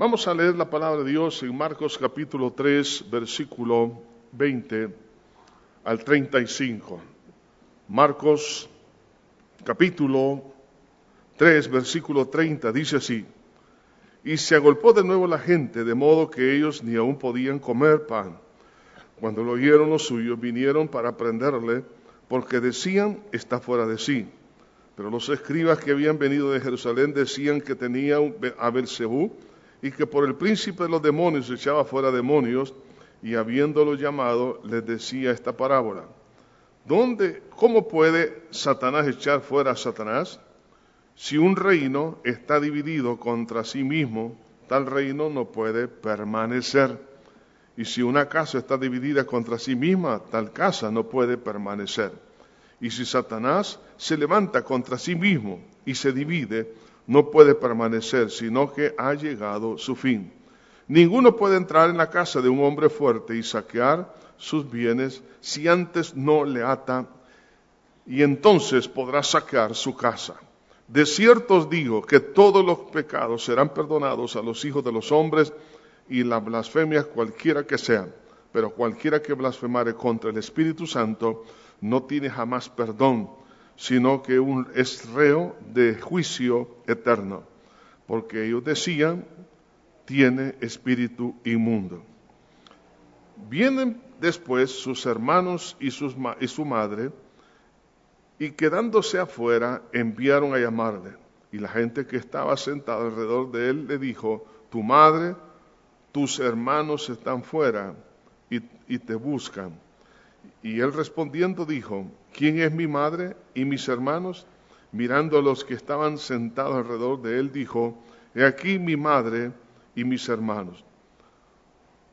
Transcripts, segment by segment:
Vamos a leer la palabra de Dios en Marcos capítulo 3, versículo 20 al 35. Marcos capítulo 3, versículo 30 dice así, y se agolpó de nuevo la gente, de modo que ellos ni aún podían comer pan. Cuando lo oyeron los suyos, vinieron para prenderle, porque decían, está fuera de sí. Pero los escribas que habían venido de Jerusalén decían que tenía a Belcebú y que por el príncipe de los demonios echaba fuera demonios, y habiéndolo llamado, les decía esta parábola. ¿Dónde, cómo puede Satanás echar fuera a Satanás? Si un reino está dividido contra sí mismo, tal reino no puede permanecer. Y si una casa está dividida contra sí misma, tal casa no puede permanecer. Y si Satanás se levanta contra sí mismo y se divide, no puede permanecer, sino que ha llegado su fin. Ninguno puede entrar en la casa de un hombre fuerte y saquear sus bienes si antes no le ata, y entonces podrá saquear su casa. De cierto os digo que todos los pecados serán perdonados a los hijos de los hombres y las blasfemias cualquiera que sean, pero cualquiera que blasfemare contra el Espíritu Santo no tiene jamás perdón, sino que un, es reo de juicio eterno, porque ellos decían, tiene espíritu inmundo. Vienen después sus hermanos y, su madre, y quedándose afuera enviaron a llamarle. Y la gente que estaba sentada alrededor de él le dijo, tu madre, tus hermanos están fuera y te buscan. Y él respondiendo dijo, ¿quién es mi madre y mis hermanos? Mirando a los que estaban sentados alrededor de él, dijo, he aquí mi madre y mis hermanos.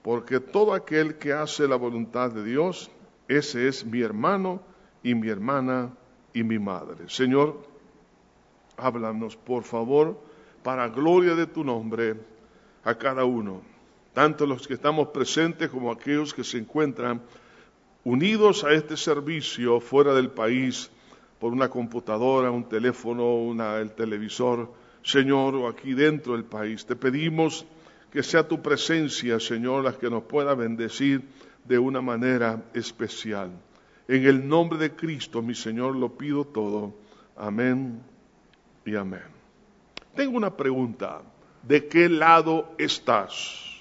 Porque todo aquel que hace la voluntad de Dios, ese es mi hermano y mi hermana y mi madre. Señor, háblanos, por favor, para gloria de tu nombre, a cada uno, tanto los que estamos presentes como aquellos que se encuentran unidos a este servicio fuera del país por una computadora, un teléfono, una, el televisor, Señor, o aquí dentro del país. Te pedimos que sea tu presencia, Señor, la que nos pueda bendecir de una manera especial. En el nombre de Cristo, mi Señor, lo pido todo. Amén y amén. Tengo una pregunta. ¿De qué lado estás?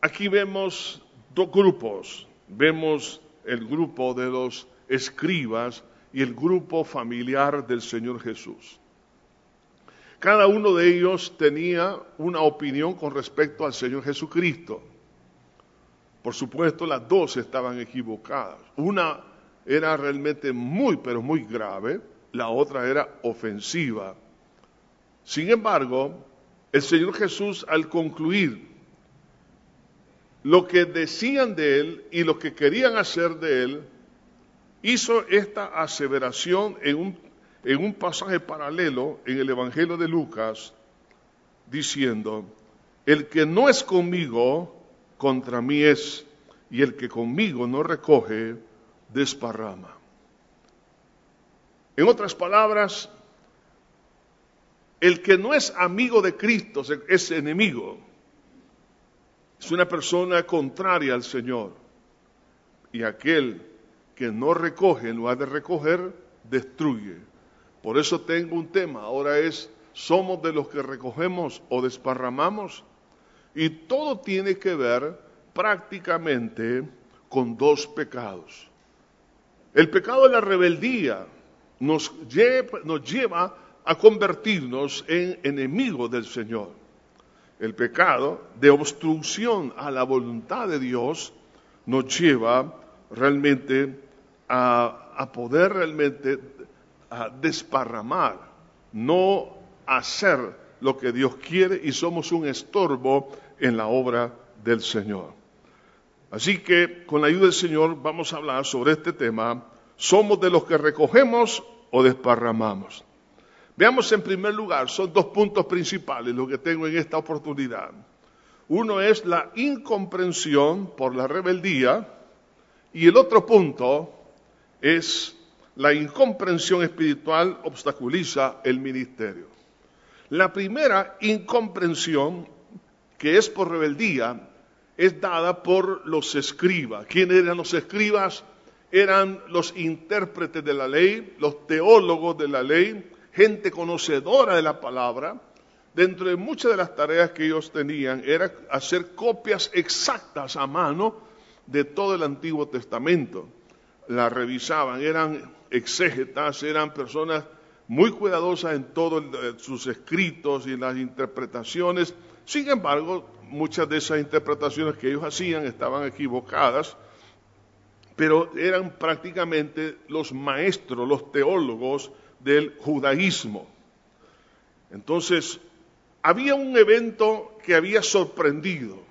Aquí vemos dos grupos. Vemos el grupo de los escribas y el grupo familiar del Señor Jesús. Cada uno de ellos tenía una opinión con respecto al Señor Jesucristo. Por supuesto, las dos estaban equivocadas. Una era realmente muy, pero muy grave, la otra era ofensiva. Sin embargo, el Señor Jesús al concluir lo que decían de él y lo que querían hacer de él, hizo esta aseveración en un, en un pasaje paralelo en el Evangelio de Lucas, diciendo, el que no es conmigo, contra mí es, y el que conmigo no recoge, desparrama. En otras palabras, el que no es amigo de Cristo es enemigo. Es una persona contraria al Señor. Y aquel que no recoge en lugar de recoger, destruye. Por eso tengo un tema. Ahora es, ¿somos de los que recogemos o desparramamos? Y todo tiene que ver prácticamente con dos pecados. El pecado de la rebeldía nos lleva, nos lleva a convertirnos en enemigos del Señor el pecado de obstrucción a la voluntad de Dios nos lleva realmente a, poder realmente desparramar, no hacer lo que Dios quiere y somos un estorbo en la obra del Señor. Así que con la ayuda del Señor vamos a hablar sobre este tema. ¿Somos de los que recogemos o desparramamos? Veamos en primer lugar, son dos puntos principales lo que tengo en esta oportunidad. Uno es la incomprensión por la rebeldía y el otro punto es la incomprensión espiritual obstaculiza el ministerio. La primera incomprensión, que es por rebeldía, es dada por los escribas. ¿Quiénes eran los escribas? Eran los intérpretes de la ley, los teólogos de la ley, gente conocedora de la palabra. Dentro de muchas de las tareas que ellos tenían era hacer copias exactas a mano de todo el Antiguo Testamento. La revisaban, eran exégetas, eran personas muy cuidadosas en todos eh, sus escritos y las interpretaciones. Sin embargo, muchas de esas interpretaciones que ellos hacían estaban equivocadas, pero eran prácticamente los maestros, los teólogos del judaísmo. Entonces, había un evento que había sorprendido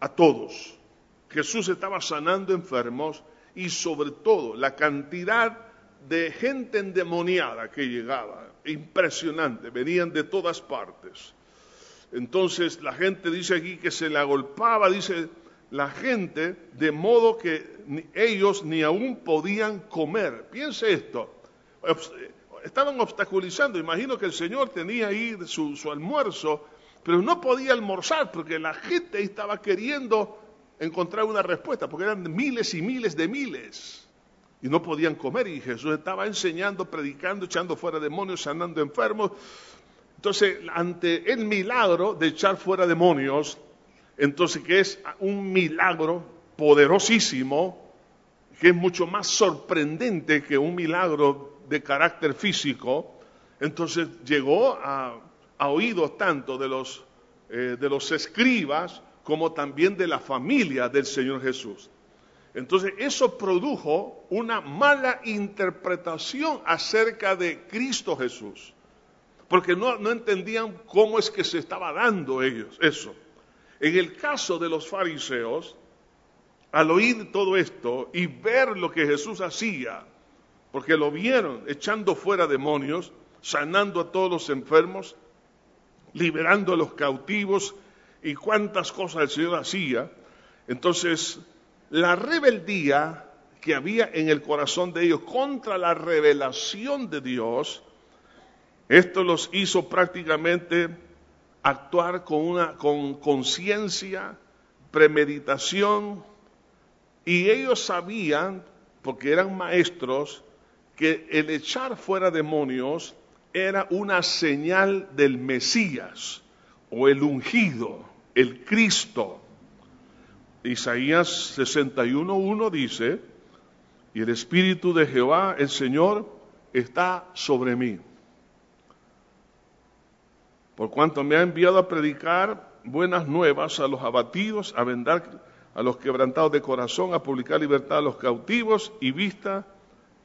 a todos. Jesús estaba sanando enfermos y sobre todo la cantidad de gente endemoniada que llegaba, impresionante, venían de todas partes. Entonces la gente dice aquí que se la agolpaba, dice la gente, de modo que ellos ni aún podían comer. Piense esto, estaban obstaculizando, imagino que el Señor tenía ahí su, almuerzo, pero no podía almorzar porque la gente estaba queriendo encontrar una respuesta, porque eran miles y miles de miles y no podían comer y Jesús estaba enseñando, predicando, echando fuera demonios, sanando enfermos. Entonces, ante el milagro de echar fuera demonios, entonces que es un milagro poderosísimo, que es mucho más sorprendente que un milagro de carácter físico, entonces llegó a, oídos tanto de los, eh, de los escribas como también de la familia del Señor Jesús. Entonces eso produjo una mala interpretación acerca de Cristo Jesús porque no, entendían cómo es que se estaba dando ellos eso. En el caso de los fariseos, al oír todo esto y ver lo que Jesús hacía, porque lo vieron echando fuera demonios, sanando a todos los enfermos, liberando a los cautivos y cuántas cosas el Señor hacía, entonces la rebeldía que había en el corazón de ellos contra la revelación de Dios, esto los hizo prácticamente actuar con una con conciencia, premeditación, y ellos sabían, porque eran maestros, que el echar fuera demonios era una señal del Mesías o el ungido, el Cristo. Isaías 61.1 dice, y el Espíritu de Jehová, el Señor, está sobre mí por cuanto me ha enviado a predicar buenas nuevas a los abatidos, a vendar a los quebrantados de corazón, a publicar libertad a los cautivos y vista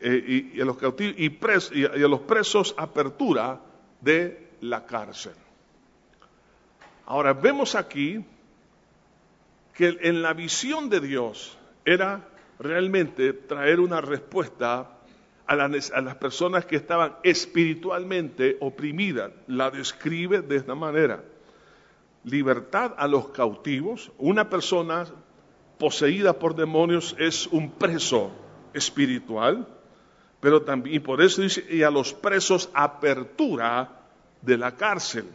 eh, y, a los cautivos y, a, los presos apertura de la cárcel. Ahora vemos aquí que en la visión de Dios era realmente traer una respuesta a las, personas que estaban espiritualmente oprimidas. La describe de esta manera. Libertad a los cautivos. Una persona poseída por demonios es un preso espiritual, pero también, y por eso dice, y a los presos apertura de la cárcel.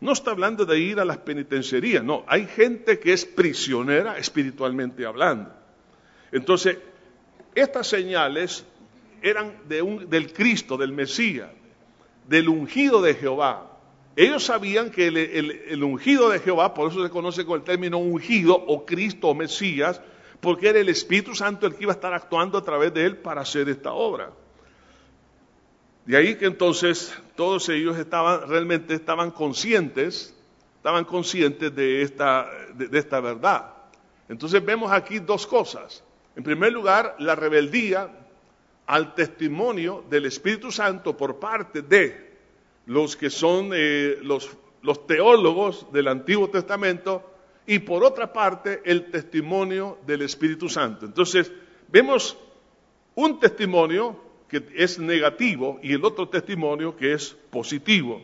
No está hablando de ir a las penitenciarías, no, hay gente que es prisionera espiritualmente hablando. Entonces, estas señales eran del Cristo, del Mesías, del ungido de Jehová. Ellos sabían que el, ungido de Jehová, por eso se conoce con el término ungido o Cristo o Mesías, porque era el Espíritu Santo el que iba a estar actuando a través de él para hacer esta obra. De ahí que entonces todos ellos estaban, realmente estaban conscientes, estaban conscientes de esta, de esta verdad. Entonces vemos aquí dos cosas. En primer lugar, la rebeldía al testimonio del Espíritu Santo por parte de los que son eh, los, los teólogos del Antiguo Testamento y por otra parte el testimonio del Espíritu Santo. Entonces, vemos un testimonio que es negativo y el otro testimonio que es positivo.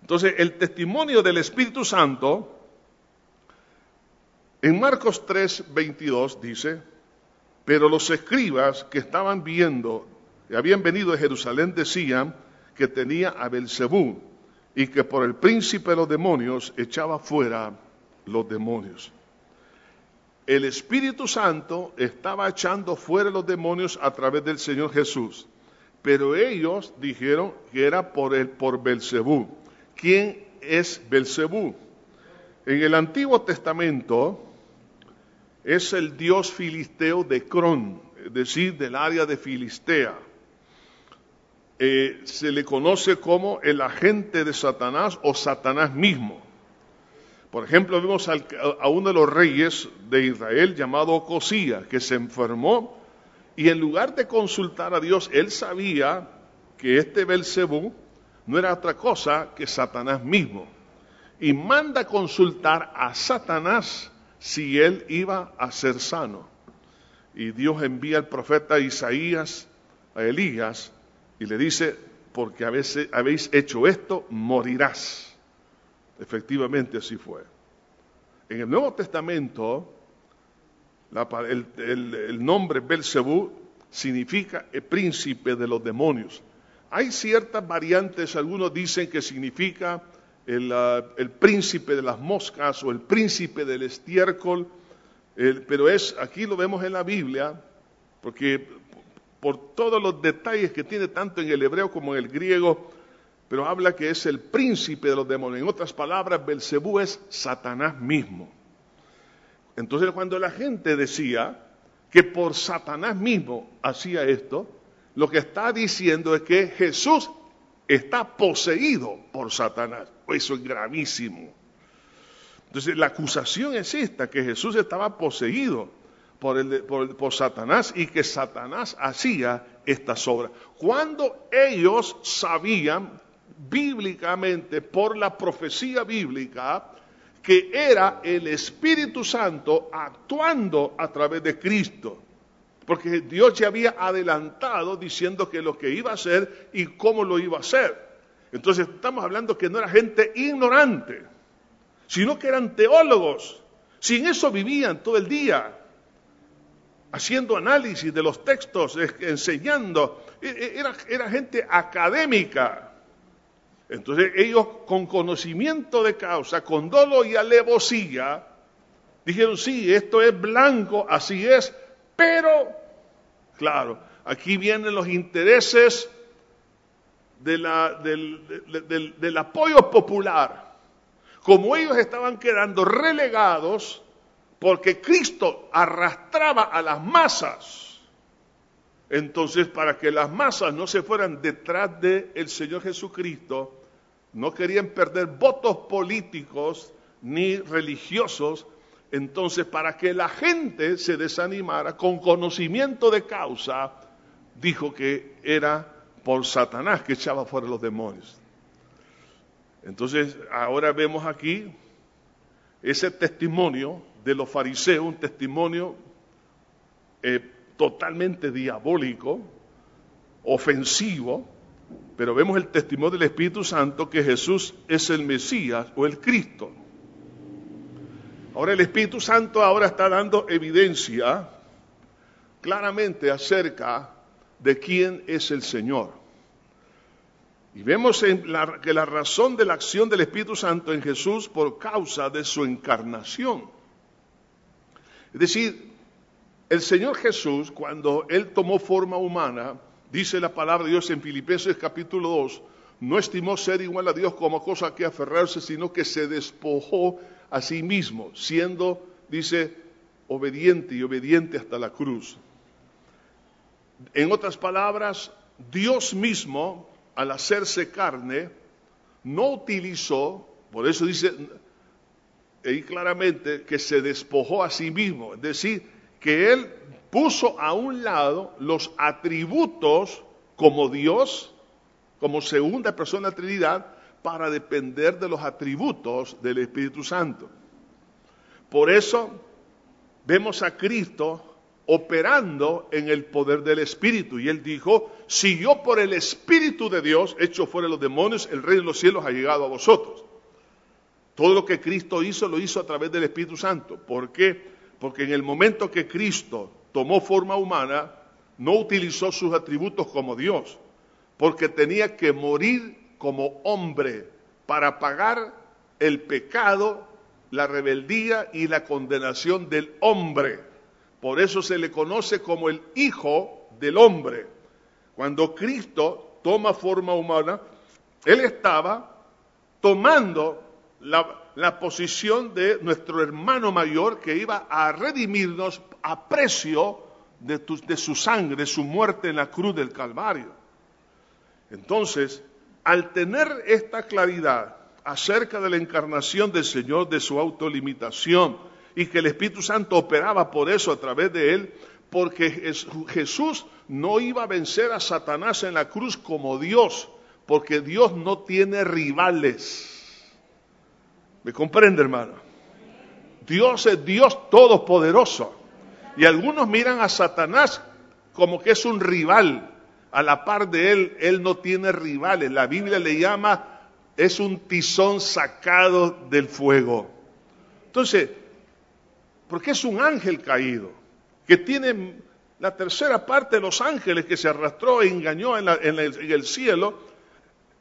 Entonces, el testimonio del Espíritu Santo, en Marcos 3, 22 dice, pero los escribas que estaban viendo, y habían venido de Jerusalén, decían que tenía a Belcebú y que por el príncipe de los demonios echaba fuera los demonios. El Espíritu Santo estaba echando fuera los demonios a través del Señor Jesús, pero ellos dijeron que era por el por Belcebú. ¿Quién es Belcebú? En el Antiguo Testamento es el dios filisteo de Cron, es decir, del área de Filistea. Eh, se le conoce como el agente de Satanás o Satanás mismo. Por ejemplo, vemos a uno de los reyes de Israel llamado Cosía, que se enfermó y en lugar de consultar a Dios, él sabía que este Belcebú no era otra cosa que Satanás mismo. Y manda consultar a Satanás si él iba a ser sano. Y Dios envía al profeta Isaías a Elías y le dice, porque habéis hecho esto, morirás. Efectivamente así fue. En el Nuevo Testamento, el, nombre Belcebú significa el príncipe de los demonios. Hay ciertas variantes, algunos dicen que significa el, ah, príncipe de las moscas o el príncipe del estiércol, pero es, aquí lo vemos en la Biblia, porque por todos los detalles que tiene tanto en el hebreo como en el griego, pero habla que es el príncipe de los demonios. En otras palabras, Belcebú es Satanás mismo. Entonces, cuando la gente decía que por Satanás mismo hacía esto, lo que está diciendo es que Jesús está poseído por Satanás. Eso es gravísimo. Entonces, la acusación es esta, que Jesús estaba poseído por, por, Satanás y que Satanás hacía estas obras. Cuando ellos sabían bíblicamente, por la profecía bíblica, que era el Espíritu Santo actuando a través de Cristo. Porque Dios ya había adelantado diciendo que lo que iba a hacer y cómo lo iba a hacer. Entonces estamos hablando que no era gente ignorante, sino que eran teólogos. Sin eso vivían todo el día, haciendo análisis de los textos, enseñando. E, e, era, era gente académica. Entonces ellos con conocimiento de causa, con dolo y alevosía, dijeron, sí, esto es blanco, así es, pero, claro, aquí vienen los intereses del, del apoyo popular. Como ellos estaban quedando relegados porque Cristo arrastraba a las masas, entonces para que las masas no se fueran detrás del Señor Jesucristo, no querían perder votos políticos ni religiosos, entonces para que la gente se desanimara con conocimiento de causa, dijo que era por Satanás que echaba fuera los demonios. Entonces ahora vemos aquí ese testimonio de los fariseos, un testimonio eh, totalmente diabólico, ofensivo, pero vemos el testimonio del Espíritu Santo que Jesús es el Mesías o el Cristo. Ahora el Espíritu Santo ahora está dando evidencia claramente acerca de quién es el Señor. Y vemos que la razón de la acción del Espíritu Santo en Jesús por causa de su encarnación. Es decir, el Señor Jesús, cuando Él tomó forma humana, Dice la palabra de Dios en Filipenses capítulo 2, no estimó ser igual a Dios como cosa que aferrarse, sino que se despojó a sí mismo, siendo, dice, obediente y obediente hasta la cruz. En otras palabras, Dios mismo, al hacerse carne, no utilizó, por eso dice ahí claramente, que se despojó a sí mismo, es decir, que Él puso a un lado los atributos como Dios, como segunda persona de la Trinidad, para depender de los atributos del Espíritu Santo. Por eso vemos a Cristo operando en el poder del Espíritu. Y él dijo, si yo por el Espíritu de Dios echo fuera los demonios, el reino de los cielos ha llegado a vosotros. Todo lo que Cristo hizo lo hizo a través del Espíritu Santo. ¿Por qué? Porque en el momento que Cristo tomó forma humana, no utilizó sus atributos como Dios, porque tenía que morir como hombre para pagar el pecado, la rebeldía y la condenación del hombre. Por eso se le conoce como el Hijo del Hombre. Cuando Cristo toma forma humana, Él estaba tomando la, posición de nuestro hermano mayor que iba a redimirnos a precio de, su sangre, de su muerte en la cruz del Calvario. Entonces, al tener esta claridad acerca de la encarnación del Señor, de su autolimitación, y que el Espíritu Santo operaba por eso a través de él, porque Jesús no iba a vencer a Satanás en la cruz como Dios, porque Dios no tiene rivales. ¿Me comprende, hermano? Dios es Dios todopoderoso. Y algunos miran a Satanás como que es un rival. A la par de él, él no tiene rivales. La Biblia le llama, es un tizón sacado del fuego. Entonces, porque es un ángel caído, que tiene la tercera parte de los ángeles que se arrastró e engañó en, el, cielo,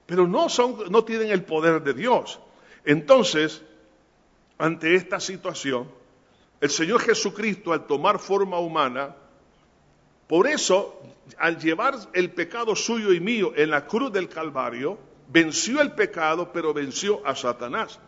pero no, son, no tienen el poder de Dios. Entonces, ante esta situación, el Señor Jesucristo, al tomar forma humana, por eso, al llevar el pecado suyo y mío en la cruz del Calvario, venció el pecado, pero venció a Satanás.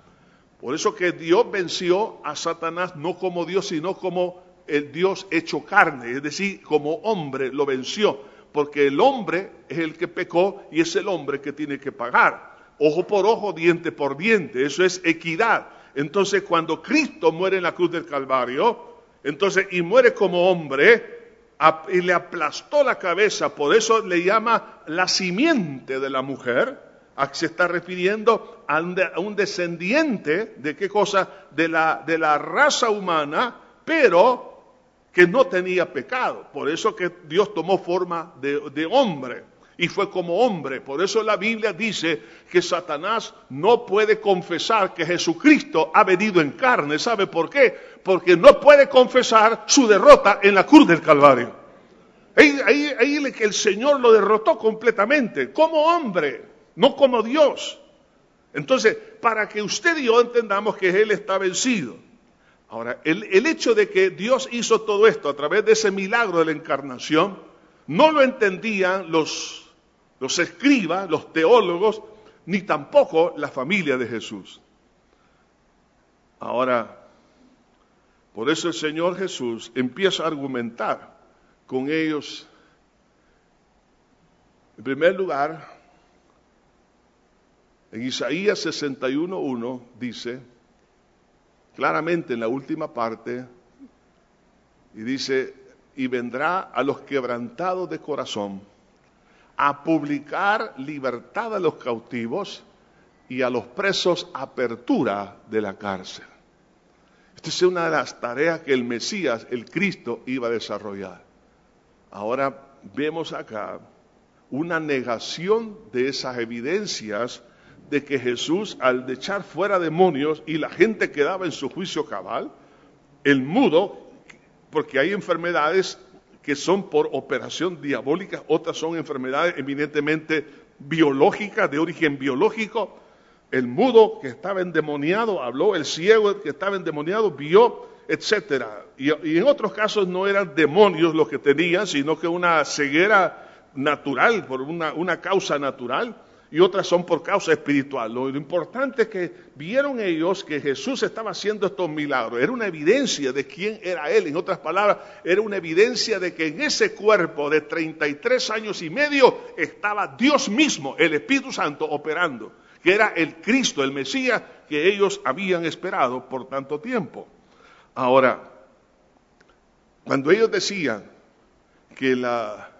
Por eso que Dios venció a Satanás no como Dios, sino como el Dios hecho carne, es decir, como hombre lo venció, porque el hombre es el que pecó y es el hombre que tiene que pagar. Ojo por ojo, diente por diente, eso es equidad. Entonces, cuando Cristo muere en la cruz del Calvario, entonces, y muere como hombre, y le aplastó la cabeza, por eso le llama la simiente de la mujer, se está refiriendo a un, descendiente de qué cosa, de la, de la raza humana, pero que no tenía pecado. Por eso que Dios tomó forma de, hombre y fue como hombre. Por eso la Biblia dice que Satanás no puede confesar que Jesucristo ha venido en carne. ¿Sabe por qué? Porque no puede confesar su derrota en la cruz del Calvario. Ahí, ahí, ahí el Señor lo derrotó completamente, como hombre no como Dios. Entonces, para que usted y yo entendamos que Él está vencido. Ahora, el, hecho de que Dios hizo todo esto a través de ese milagro de la encarnación, no lo entendían los, los escribas, los teólogos, ni tampoco la familia de Jesús. Ahora, por eso el Señor Jesús empieza a argumentar con ellos. En primer lugar, en Isaías 61.1 dice, claramente en la última parte, y dice, y vendrá a los quebrantados de corazón a publicar libertad a los cautivos y a los presos apertura de la cárcel. Esta es una de las tareas que el Mesías, el Cristo, iba a desarrollar. Ahora vemos acá una negación de esas evidencias de que Jesús, al echar fuera demonios y la gente quedaba en su juicio cabal, el mudo, porque hay enfermedades que son por operación diabólica, otras son enfermedades eminentemente biológicas, de origen biológico. El mudo que estaba endemoniado habló, el ciego que estaba endemoniado vio, etcétera. Y, en otros casos no eran demonios los que tenían, sino que una ceguera natural, por una causa natural y otras son por causa espiritual. Lo, importante es que vieron ellos que Jesús estaba haciendo estos milagros. Era una evidencia de quién era Él. En otras palabras, era una evidencia de que en ese cuerpo de 33 años y medio estaba Dios mismo, el Espíritu Santo, operando, que era el Cristo, el Mesías que ellos habían esperado por tanto tiempo. Ahora, cuando ellos decían que la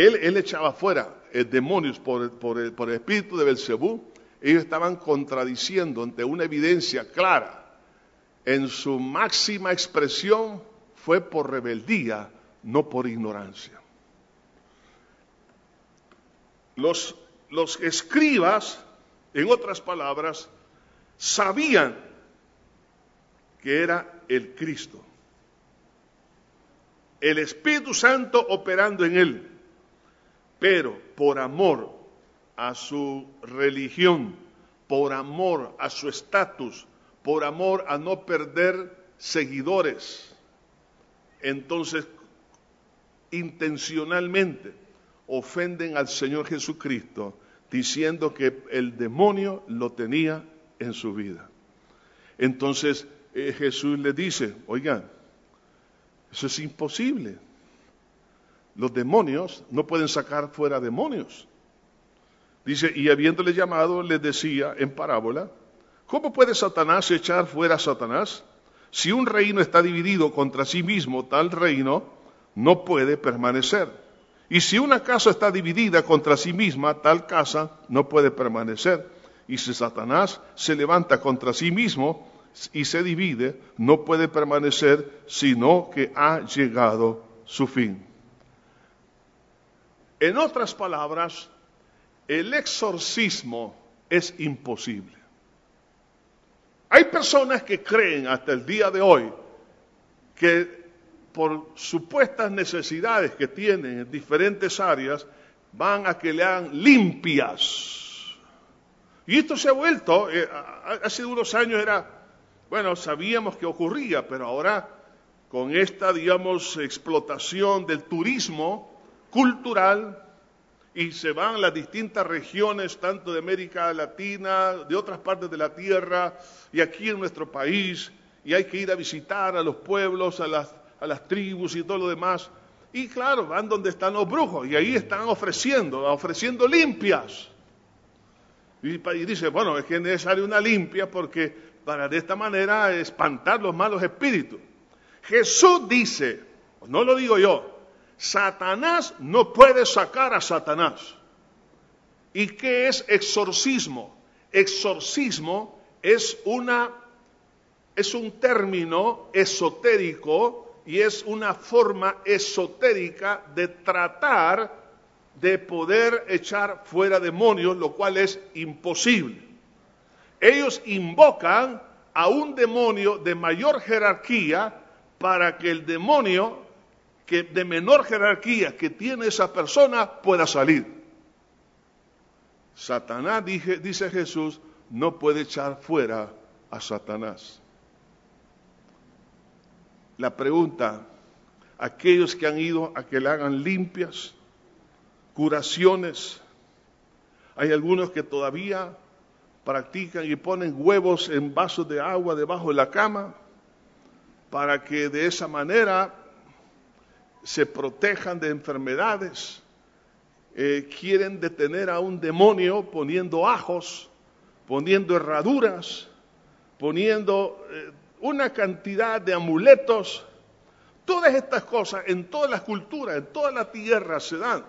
él, echaba fuera eh, demonios por, el, espíritu de Belcebú, ellos estaban contradiciendo ante una evidencia clara. En su máxima expresión fue por rebeldía, no por ignorancia. Los escribas, en otras palabras, sabían que era el Cristo. El Espíritu Santo operando en él pero por amor a su religión, por amor a su estatus, por amor a no perder seguidores, entonces intencionalmente ofenden al Señor Jesucristo diciendo que el demonio lo tenía en su vida. Entonces eh, Jesús le dice, oigan, eso es imposible. Los demonios no pueden sacar fuera demonios. Dice, y habiéndole llamado, le decía en parábola, ¿cómo puede Satanás echar fuera a Satanás? Si un reino está dividido contra sí mismo, tal reino no puede permanecer. Y si una casa está dividida contra sí misma, tal casa no puede permanecer. Y si Satanás se levanta contra sí mismo y se divide, no puede permanecer, sino que ha llegado su fin. En otras palabras, el exorcismo es imposible. Hay personas que creen hasta el día de hoy que por supuestas necesidades que tienen en diferentes áreas, van a que le hagan limpias. Y esto se ha vuelto, eh, hace unos años era, bueno, sabíamos que ocurría, pero ahora con esta, digamos, explotación del turismo cultural, y se van las distintas regiones, tanto de América Latina, de otras partes de la tierra, y aquí en nuestro país, y hay que ir a visitar a los pueblos, a las, a las tribus y todo lo demás. Y claro, van donde están los brujos, y ahí están ofreciendo, ofreciendo limpias. Y, y dice, bueno, es que es necesaria una limpia porque para de esta manera espantar los malos espíritus. Jesús dice, no lo digo yo, Satanás no puede sacar a Satanás. ¿Y qué es exorcismo? Exorcismo es una es un término esotérico y es una forma esotérica de tratar de poder echar fuera demonios, lo cual es imposible. Ellos invocan a un demonio de mayor jerarquía para que el demonio que de menor jerarquía que tiene esa persona pueda salir. Satanás, dice Jesús, no puede echar fuera a Satanás. La pregunta, aquellos que han ido a que le hagan limpias, curaciones, hay algunos que todavía practican y ponen huevos en vasos de agua debajo de la cama para que de esa manera se protejan de enfermedades, eh, quieren detener a un demonio poniendo ajos, poniendo herraduras, poniendo eh, una cantidad de amuletos. Todas estas cosas en todas las culturas, en toda la tierra se dan.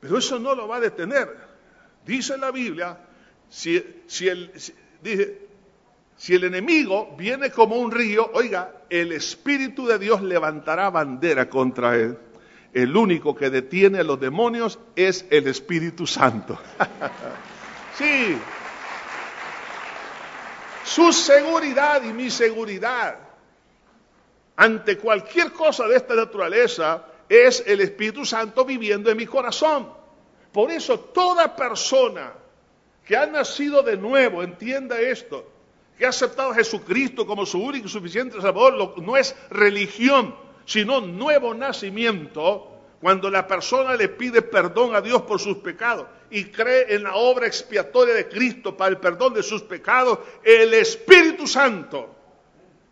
Pero eso no lo va a detener. Dice la Biblia, si, si el, dice, si el enemigo viene como un río, oiga, el Espíritu de Dios levantará bandera contra él. El único que detiene a los demonios es el Espíritu Santo. sí. Su seguridad y mi seguridad ante cualquier cosa de esta naturaleza es el Espíritu Santo viviendo en mi corazón. Por eso toda persona que ha nacido de nuevo, entienda esto, que ha aceptado a Jesucristo como su único y suficiente Salvador, no es religión, sino nuevo nacimiento, cuando la persona le pide perdón a Dios por sus pecados y cree en la obra expiatoria de Cristo para el perdón de sus pecados, el Espíritu Santo,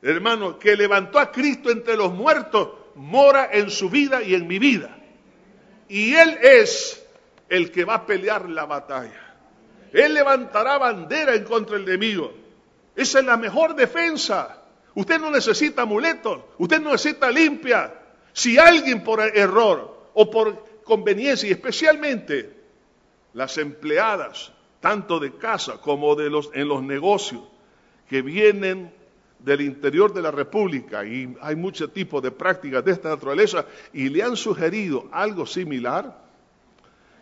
hermano, que levantó a Cristo entre los muertos, mora en su vida y en mi vida. Y Él es el que va a pelear la batalla. Él levantará bandera en contra del enemigo. Esa es la mejor defensa. Usted no necesita amuletos, usted no necesita limpia. Si alguien por error o por conveniencia, y especialmente las empleadas, tanto de casa como de los, en los negocios, que vienen del interior de la República, y hay muchos tipos de prácticas de esta naturaleza, y le han sugerido algo similar,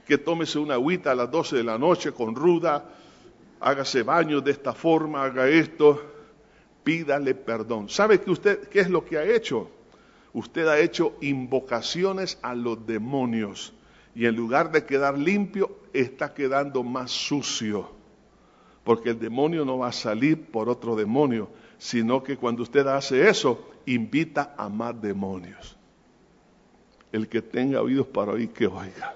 que tómese una agüita a las 12 de la noche con ruda, hágase baño de esta forma, haga esto, pídale perdón. ¿Sabe que usted qué es lo que ha hecho? Usted ha hecho invocaciones a los demonios Y en lugar de quedar limpio, está quedando más sucio. Porque el demonio no va a salir por otro demonio, sino que cuando usted hace eso, invita a más demonios. El que tenga oídos para oír, que oiga.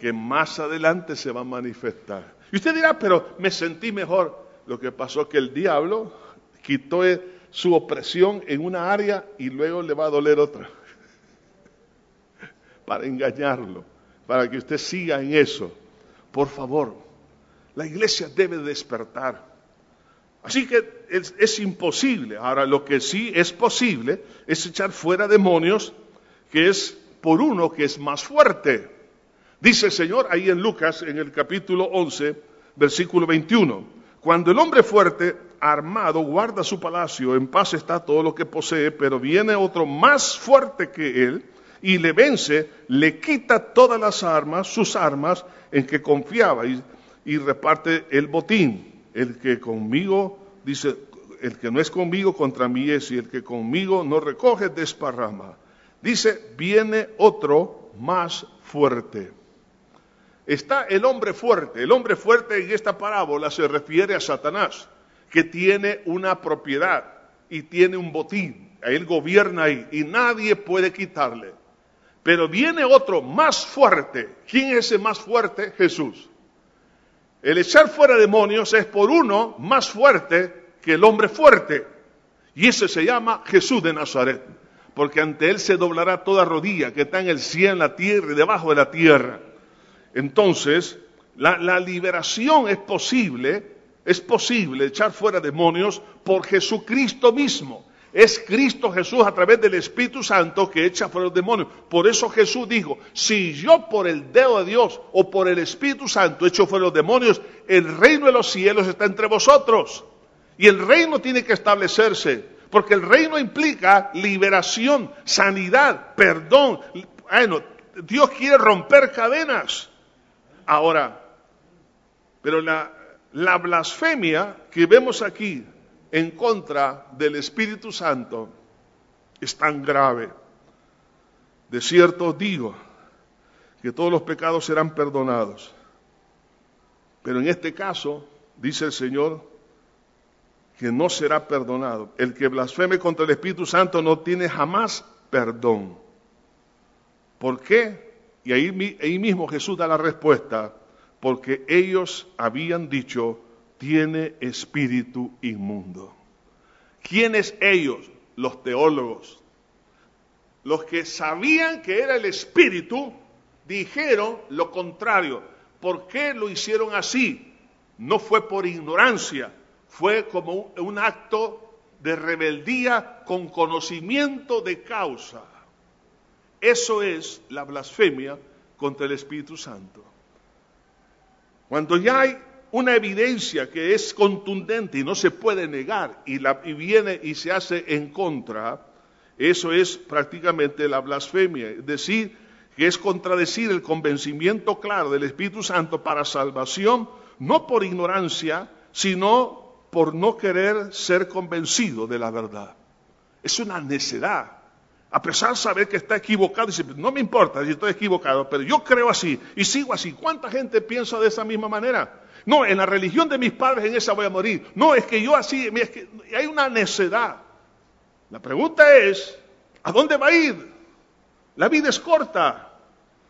Que más adelante se va a manifestar. Y usted dirá, pero me sentí mejor. Lo que pasó es que el diablo quitó su opresión en una área y luego le va a doler otra. para engañarlo, para que usted siga en eso. Por favor, la iglesia debe despertar. Así que es, es, imposible. Ahora, lo que sí es posible es echar fuera demonios, que es por uno que es más fuerte. Dice el Señor ahí en Lucas, en el capítulo 11, versículo 21. Cuando el hombre fuerte, armado, guarda su palacio, en paz está todo lo que posee, pero viene otro más fuerte que él y le vence, le quita todas las armas, sus armas en que confiaba y, reparte el botín. El que conmigo, dice, el que no es conmigo contra mí es, y el que conmigo no recoge desparrama. Dice, viene otro más fuerte. Está el hombre fuerte. El hombre fuerte en esta parábola se refiere a Satanás, que tiene una propiedad y tiene un botín. Él gobierna ahí y nadie puede quitarle. Pero viene otro más fuerte. ¿Quién es ese más fuerte? Jesús. El echar fuera demonios es por uno más fuerte que el hombre fuerte. Y ese se llama Jesús de Nazaret. Porque ante él se doblará toda rodilla que está en el cielo, en la tierra y debajo de la tierra. Entonces, la, liberación es posible, es posible echar fuera demonios por Jesucristo mismo. Es Cristo Jesús a través del Espíritu Santo que echa fuera los demonios. Por eso Jesús dijo, si yo por el dedo de Dios o por el Espíritu Santo echo fuera los demonios, el reino de los cielos está entre vosotros. Y el reino tiene que establecerse, porque el reino implica liberación, sanidad, perdón. Bueno, Dios quiere romper cadenas. Ahora, pero la, la blasfemia que vemos aquí en contra del Espíritu Santo es tan grave. De cierto digo que todos los pecados serán perdonados. Pero en este caso, dice el Señor, que no será perdonado. El que blasfeme contra el Espíritu Santo no tiene jamás perdón. ¿Por qué? Y ahí, mismo Jesús da la respuesta, porque ellos habían dicho, tiene espíritu inmundo. ¿Quiénes ellos? Los teólogos. Los que sabían que era el espíritu, dijeron lo contrario. ¿Por qué lo hicieron así? No fue por ignorancia, fue como un, un acto de rebeldía con conocimiento de causa. Eso es la blasfemia contra el Espíritu Santo. Cuando ya hay una evidencia que es contundente y no se puede negar y, la, viene y se hace en contra, eso es prácticamente la blasfemia. Es decir, que es contradecir el convencimiento claro del Espíritu Santo para salvación, no por ignorancia, sino por no querer ser convencido de la verdad. Es una necedad a pesar de saber que está equivocado, dice, no me importa si estoy equivocado, pero yo creo así y sigo así. ¿Cuánta gente piensa de esa misma manera? No, en la religión de mis padres en esa voy a morir. No, es que yo así, es que hay una necedad. La pregunta es, ¿a dónde va a ir? La vida es corta,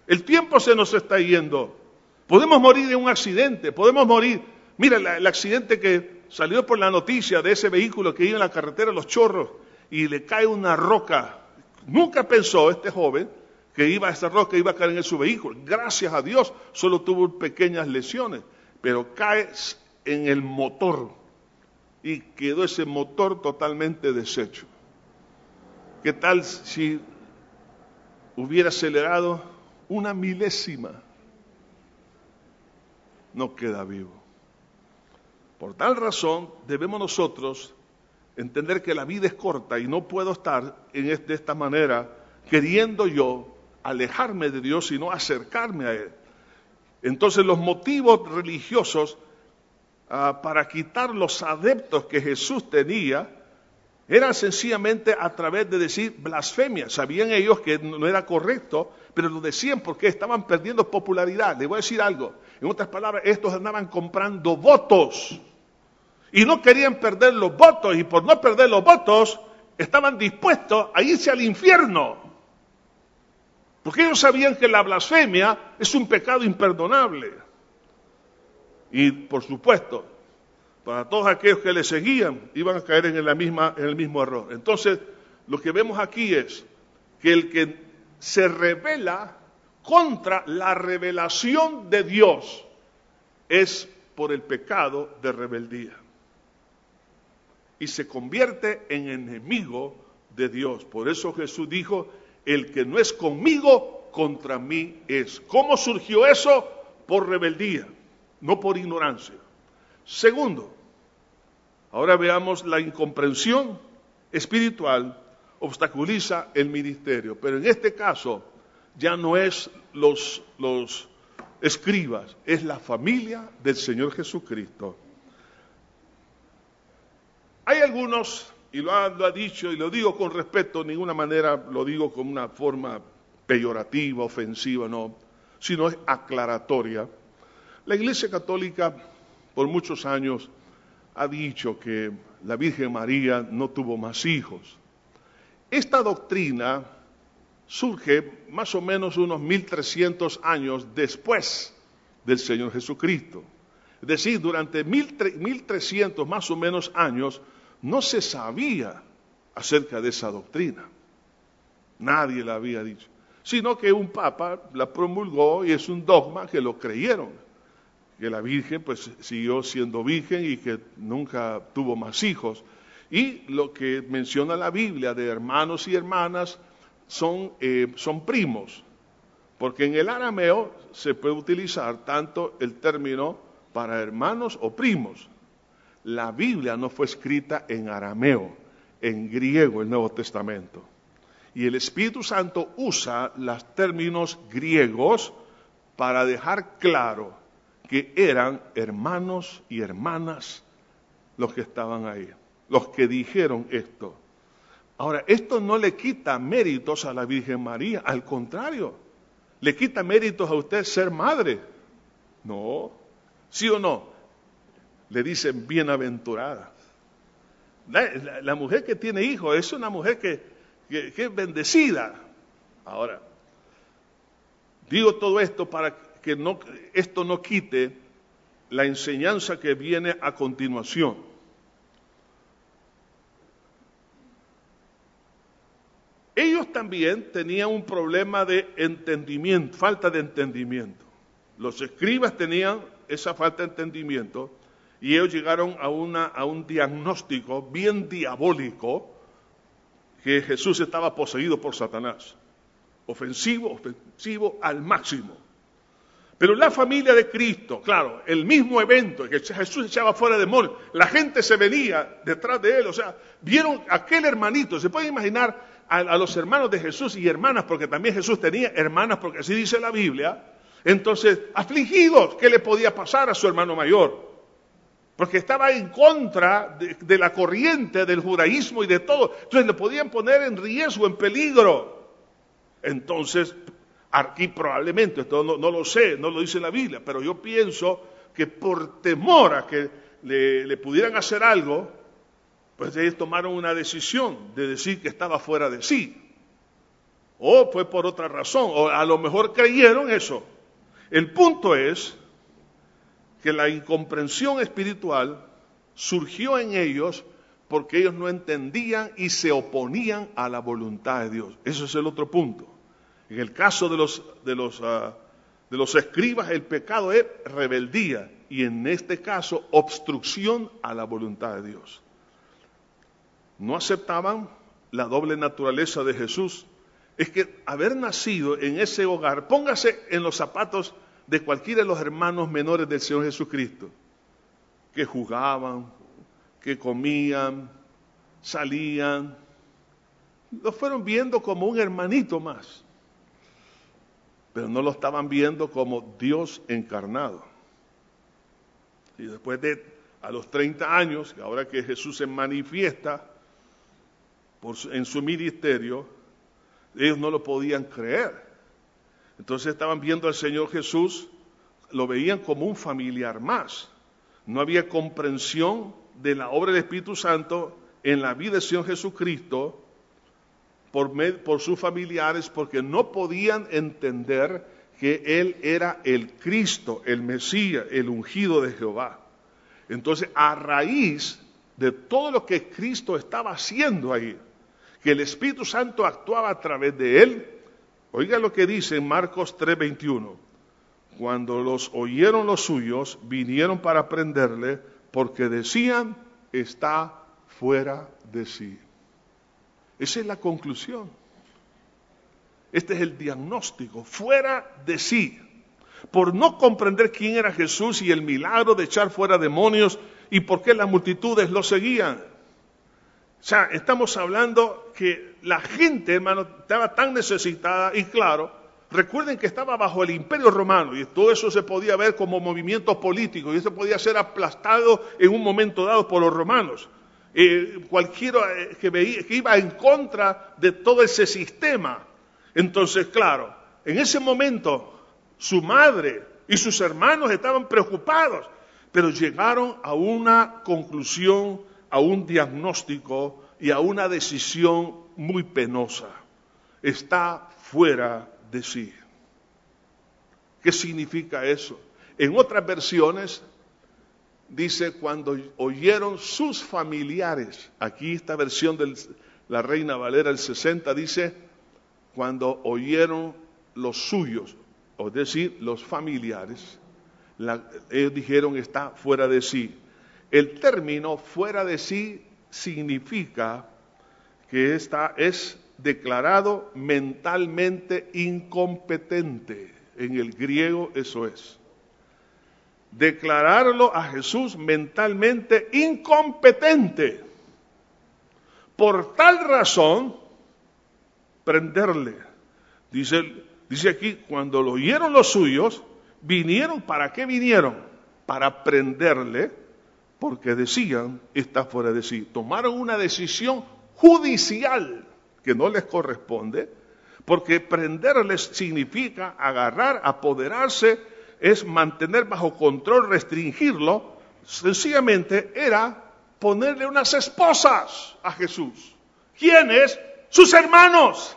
el tiempo se nos está yendo. Podemos morir en un accidente, podemos morir. Mira, el accidente que salió por la noticia de ese vehículo que iba en la carretera Los Chorros y le cae una roca Nunca pensó este joven que iba a esa roca iba a caer en su vehículo. Gracias a Dios solo tuvo pequeñas lesiones, pero cae en el motor y quedó ese motor totalmente deshecho. ¿Qué tal si hubiera acelerado una milésima? No queda vivo. Por tal razón debemos nosotros entender que la vida es corta y no puedo estar en de esta manera queriendo yo alejarme de Dios, sino acercarme a Él. Entonces los motivos religiosos uh, para quitar los adeptos que Jesús tenía Era sencillamente a través de decir blasfemia. Sabían ellos que no era correcto, pero lo decían porque estaban perdiendo popularidad. Les voy a decir algo. En otras palabras, estos andaban comprando votos. Y no querían perder los votos. Y por no perder los votos, estaban dispuestos a irse al infierno. Porque ellos sabían que la blasfemia es un pecado imperdonable. Y por supuesto, para todos aquellos que le seguían, iban a caer en, la misma, en el mismo error. Entonces, lo que vemos aquí es que el que se revela contra la revelación de Dios es por el pecado de rebeldía. Y se convierte en enemigo de Dios. Por eso Jesús dijo, el que no es conmigo, contra mí es. ¿Cómo surgió eso? Por rebeldía, no por ignorancia. Segundo, Ahora veamos la incomprensión espiritual obstaculiza el ministerio, pero en este caso ya no es los, los escribas, es la familia del Señor Jesucristo. Hay algunos, y lo ha, dicho, y lo digo con respeto, de ninguna manera lo digo con una forma peyorativa, ofensiva, no, sino es aclaratoria. La Iglesia Católica por muchos años ha dicho que la Virgen María no tuvo más hijos. Esta doctrina surge más o menos unos 1300 años después del Señor Jesucristo. Es decir, durante 1300 más o menos años no se sabía acerca de esa doctrina. Nadie la había dicho. Sino que un papa la promulgó y es un dogma que lo creyeron que la Virgen pues siguió siendo virgen y que nunca tuvo más hijos. Y lo que menciona la Biblia de hermanos y hermanas son, eh, son primos, porque en el arameo se puede utilizar tanto el término para hermanos o primos. La Biblia no fue escrita en arameo, en griego el Nuevo Testamento. Y el Espíritu Santo usa los términos griegos para dejar claro que eran hermanos y hermanas los que estaban ahí, los que dijeron esto. Ahora, esto no le quita méritos a la Virgen María, al contrario, le quita méritos a usted ser madre. No, ¿sí o no? Le dicen bienaventurada. La, mujer que tiene hijos es una mujer que, es bendecida. Ahora, digo todo esto para que esto no quite la enseñanza que viene a continuación. Ellos también tenían un problema de entendimiento, falta de entendimiento. Los escribas tenían esa falta de entendimiento y ellos llegaron a, a un diagnóstico bien diabólico que Jesús estaba poseído por Satanás. Ofensivo, ofensivo al máximo. Pero la familia de Cristo, claro, el mismo evento que Jesús echaba fuera de demonios, la gente se venía detrás de él, o sea, vieron aquel hermanito, se puede imaginar a, a, los hermanos de Jesús y hermanas, porque también Jesús tenía hermanas, porque así dice la Biblia, entonces, afligidos, ¿qué le podía pasar a su hermano mayor? Porque estaba en contra de, la corriente del judaísmo y de todo, entonces le podían poner en riesgo, en peligro. Entonces, Aquí probablemente, esto no, lo sé, no lo dice la Biblia, pero yo pienso que por temor a que le, pudieran hacer algo, pues ellos tomaron una decisión de decir que estaba fuera de sí. O fue por otra razón, o a lo mejor creyeron eso. El punto es que la incomprensión espiritual surgió en ellos porque ellos no entendían y se oponían a la voluntad de Dios. Ese es el otro punto. En el caso de los, de los, ah, de los escribas, el pecado es rebeldía y en este caso obstrucción a la voluntad de Dios. No aceptaban la doble naturaleza de Jesús. Es que haber nacido en ese hogar, póngase en los zapatos de cualquiera de los hermanos menores del Señor Jesucristo, que jugaban, que comían, salían, lo fueron viendo como un hermanito más pero no lo estaban viendo como Dios encarnado. Y después de, a los 30 años, ahora que Jesús se manifiesta, en su ministerio, ellos no lo podían creer. Entonces estaban viendo al Señor Jesús, lo veían como un familiar más. No había comprensión de la obra del Espíritu Santo en la vida del Señor Jesucristo por, por sus familiares porque no podían entender que Él era el Cristo, el Mesías, el ungido de Jehová. Entonces, a raíz de todo lo que Cristo estaba haciendo ahí, que el Espíritu Santo actuaba a través de Él, oiga lo que dice en Marcos 3:21, cuando los oyeron los suyos, vinieron para prenderle porque decían, está fuera de sí. Esa es la conclusión. Este es el diagnóstico, fuera de sí. Por no comprender quién era Jesús y el milagro de echar fuera demonios y por qué las multitudes lo seguían. O sea, estamos hablando que la gente, hermano, estaba tan necesitada y claro, recuerden que estaba bajo el imperio romano y todo eso se podía ver como movimiento político y eso podía ser aplastado en un momento dado por los romanos. Eh, cualquiera eh, que, veía, que iba en contra de todo ese sistema. Entonces, claro, en ese momento su madre y sus hermanos estaban preocupados, pero llegaron a una conclusión, a un diagnóstico y a una decisión muy penosa. Está fuera de sí. ¿Qué significa eso? En otras versiones dice cuando oyeron sus familiares, aquí esta versión de la Reina Valera el 60 dice, cuando oyeron los suyos, es decir, los familiares, ellos dijeron está fuera de sí. El término fuera de sí significa que está, es declarado mentalmente incompetente. En el griego eso es declararlo a Jesús mentalmente incompetente. Por tal razón, prenderle. Dice, dice aquí, cuando lo oyeron los suyos, vinieron, ¿para qué vinieron? Para prenderle, porque decían, está fuera de sí. Tomaron una decisión judicial que no les corresponde, porque prenderles significa agarrar, apoderarse, es mantener bajo control, restringirlo, sencillamente era ponerle unas esposas a Jesús. ¿Quiénes? Sus hermanos.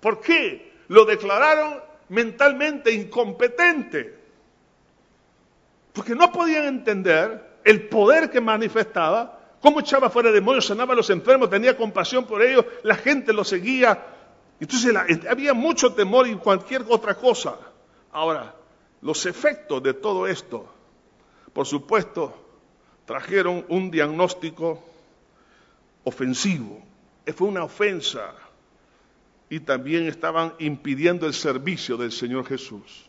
¿Por qué? Lo declararon mentalmente incompetente. Porque no podían entender el poder que manifestaba, cómo echaba fuera demonios, sanaba a los enfermos, tenía compasión por ellos, la gente lo seguía, entonces había mucho temor y cualquier otra cosa. Ahora, los efectos de todo esto, por supuesto, trajeron un diagnóstico ofensivo. Fue una ofensa y también estaban impidiendo el servicio del Señor Jesús.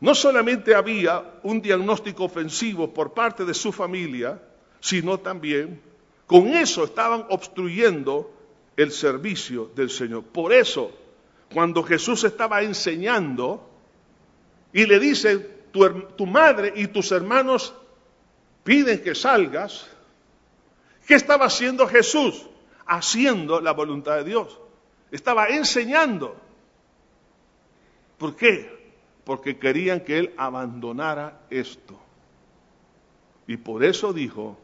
No solamente había un diagnóstico ofensivo por parte de su familia, sino también con eso estaban obstruyendo el servicio del Señor. Por eso, cuando Jesús estaba enseñando y le dice, tu, madre y tus hermanos piden que salgas, ¿qué estaba haciendo Jesús? Haciendo la voluntad de Dios. Estaba enseñando. ¿Por qué? Porque querían que él abandonara esto. Y por eso dijo,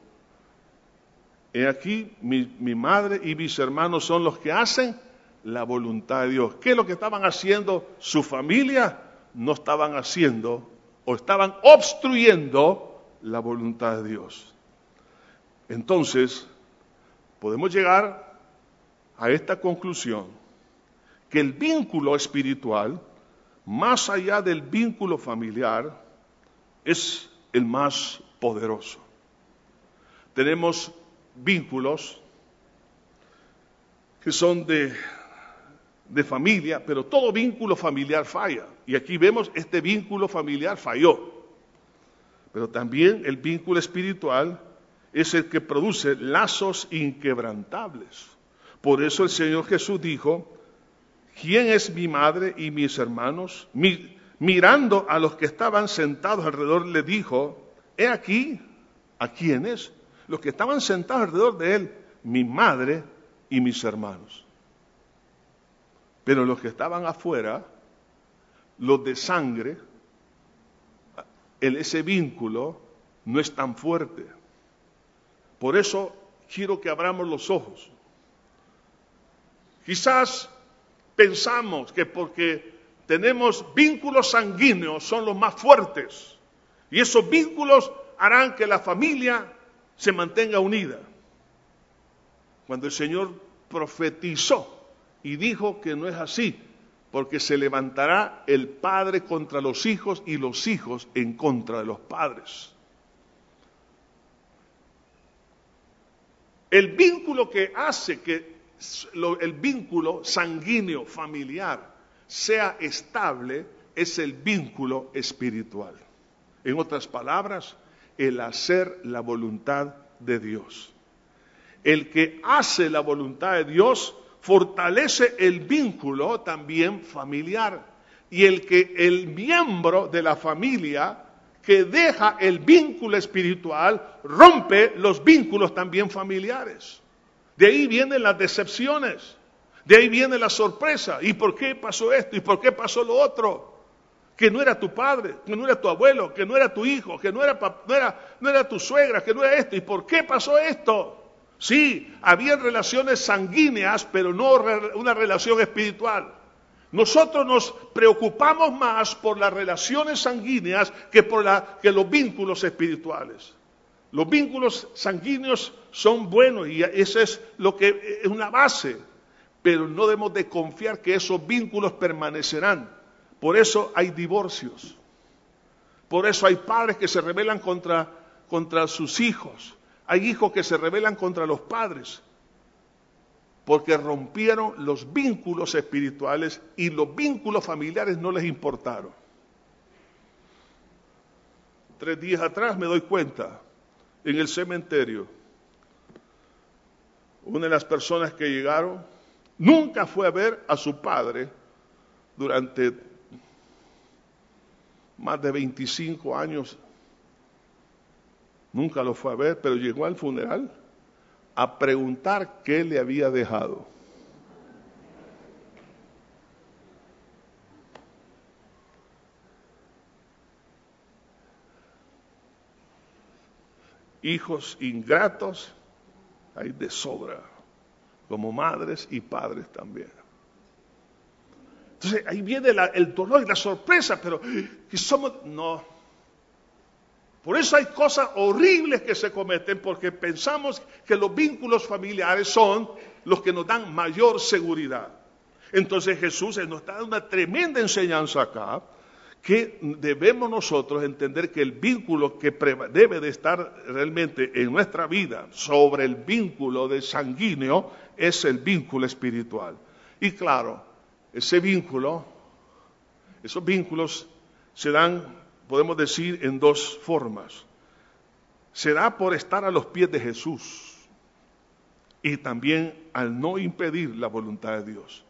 He aquí, mi, madre y mis hermanos son los que hacen la voluntad de Dios. ¿Qué es lo que estaban haciendo? Su familia no estaban haciendo o estaban obstruyendo la voluntad de Dios. Entonces, podemos llegar a esta conclusión, que el vínculo espiritual, más allá del vínculo familiar, es el más poderoso. Tenemos vínculos que son de, familia, pero todo vínculo familiar falla. Y aquí vemos este vínculo familiar falló. Pero también el vínculo espiritual es el que produce lazos inquebrantables. Por eso el Señor Jesús dijo, ¿quién es mi madre y mis hermanos? mirando a los que estaban sentados alrededor, le dijo, he aquí, ¿a quiénes? Los que estaban sentados alrededor de él, mi madre y mis hermanos. Pero los que estaban afuera, los de sangre, ese vínculo no es tan fuerte. Por eso quiero que abramos los ojos. Quizás pensamos que porque tenemos vínculos sanguíneos son los más fuertes y esos vínculos harán que la familia se mantenga unida. Cuando el Señor profetizó y dijo que no es así, porque se levantará el padre contra los hijos y los hijos en contra de los padres. El vínculo que hace que el vínculo sanguíneo familiar sea estable es el vínculo espiritual. En otras palabras, el hacer la voluntad de Dios. El que hace la voluntad de Dios fortalece el vínculo también familiar. Y el que el miembro de la familia que deja el vínculo espiritual rompe los vínculos también familiares. De ahí vienen las decepciones, de ahí viene la sorpresa. ¿Y por qué pasó esto? ¿Y por qué pasó lo otro? Que no era tu padre, que no era tu abuelo, que no era tu hijo, que no era, no era, no era tu suegra, que no era esto. ¿Y por qué pasó esto? Sí, había relaciones sanguíneas, pero no una relación espiritual. Nosotros nos preocupamos más por las relaciones sanguíneas que por que los vínculos espirituales. Los vínculos sanguíneos son buenos y eso es lo que es una base, pero no debemos de confiar que esos vínculos permanecerán. Por eso hay divorcios. Por eso hay padres que se rebelan contra, contra sus hijos. Hay hijos que se rebelan contra los padres porque rompieron los vínculos espirituales y los vínculos familiares no les importaron. Tres días atrás me doy cuenta, en el cementerio, una de las personas que llegaron nunca fue a ver a su padre durante más de 25 años nunca lo fue a ver, pero llegó al funeral a preguntar qué le había dejado. Hijos ingratos hay de sobra, como madres y padres también. Entonces ahí viene el dolor y la sorpresa, pero que somos, no, por eso hay cosas horribles que se cometen porque pensamos que los vínculos familiares son los que nos dan mayor seguridad. Entonces Jesús nos dando una tremenda enseñanza acá que debemos nosotros entender que el vínculo que debe de estar realmente en nuestra vida sobre el vínculo de sanguíneo es el vínculo espiritual. Y claro, ese vínculo, esos vínculos se dan podemos decir en dos formas. Se da por estar a los pies de Jesús y también al no impedir la voluntad de Dios.